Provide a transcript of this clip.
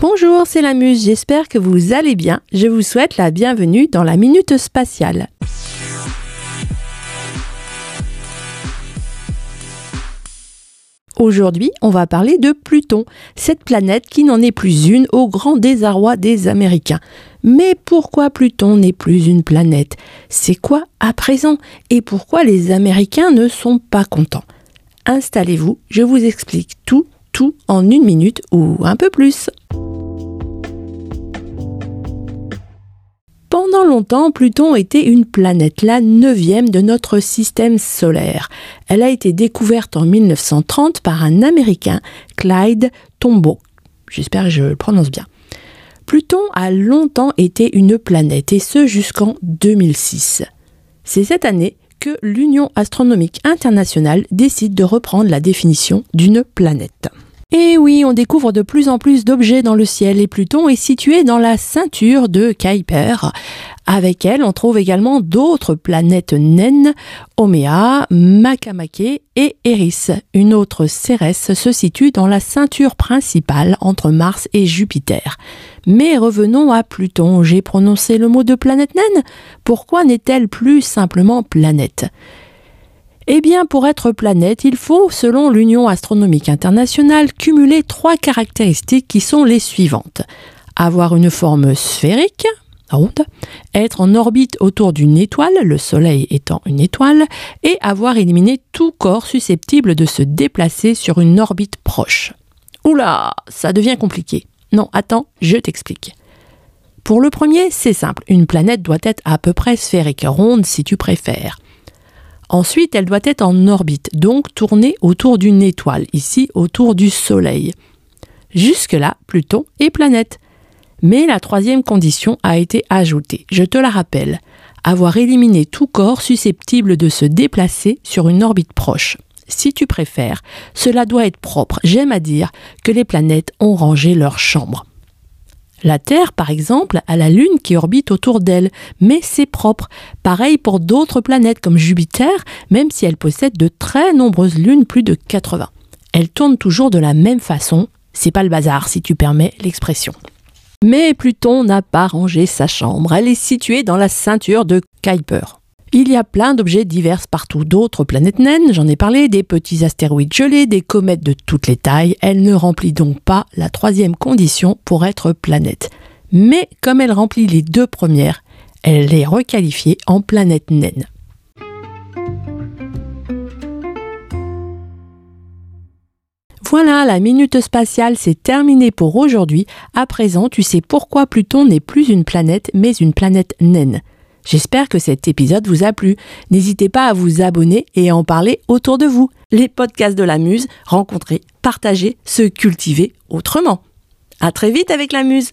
Bonjour, c'est la Muse, j'espère que vous allez bien. Je vous souhaite la bienvenue dans la Minute Spatiale. Aujourd'hui, on va parler de Pluton, cette planète qui n'en est plus une au grand désarroi des Américains. Mais pourquoi Pluton n'est plus une planète? C'est quoi à présent? Et pourquoi les Américains ne sont pas contents? Installez-vous, je vous explique tout, tout en une minute ou un peu plus. Longtemps, Pluton était une planète, la neuvième de notre système solaire. Elle a été découverte en 1930 par un Américain, Clyde Tombaugh. J'espère que je le prononce bien. Pluton a longtemps été une planète, et ce jusqu'en 2006. C'est cette année que l'Union astronomique internationale décide de reprendre la définition d'une planète. Et oui, on découvre de plus en plus d'objets dans le ciel et Pluton est situé dans la ceinture de Kuiper. Avec elle, on trouve également d'autres planètes naines, Oméa, Makemake et Eris. Une autre Cérès se situe dans la ceinture principale entre Mars et Jupiter. Mais revenons à Pluton. J'ai prononcé le mot de planète naine. Pourquoi n'est-elle plus simplement planète? Eh bien, pour être planète, il faut, selon l'Union astronomique internationale, cumuler trois caractéristiques qui sont les suivantes. Avoir une forme sphérique, ronde, être en orbite autour d'une étoile, le Soleil étant une étoile, et avoir éliminé tout corps susceptible de se déplacer sur une orbite proche. Oula, ça devient compliqué. Non, attends, je t'explique. Pour le premier, c'est simple, une planète doit être à peu près sphérique, ronde si tu préfères. Ensuite, elle doit être en orbite, donc tourner autour d'une étoile, ici autour du Soleil. Jusque-là, Pluton est planète. Mais la troisième condition a été ajoutée, je te la rappelle, avoir éliminé tout corps susceptible de se déplacer sur une orbite proche. Si tu préfères, cela doit être propre. J'aime à dire que les planètes ont rangé leur chambre. La Terre, par exemple, a la Lune qui orbite autour d'elle, mais c'est propre. Pareil pour d'autres planètes comme Jupiter, même si elle possède de très nombreuses lunes, plus de 80. Elle tourne toujours de la même façon, c'est pas le bazar si tu permets l'expression. Mais Pluton n'a pas rangé sa chambre, elle est située dans la ceinture de Kuiper. Il y a plein d'objets divers partout, d'autres planètes naines, j'en ai parlé, des petits astéroïdes gelés, des comètes de toutes les tailles. Elle ne remplit donc pas la troisième condition pour être planète. Mais comme elle remplit les deux premières, elle est requalifiée en planète naine. Voilà, la minute spatiale, c'est terminé pour aujourd'hui. À présent, tu sais pourquoi Pluton n'est plus une planète, mais une planète naine. J'espère que cet épisode vous a plu. N'hésitez pas à vous abonner et à en parler autour de vous. Les podcasts de la Muse, rencontrer, partager, se cultiver autrement. À très vite avec la Muse.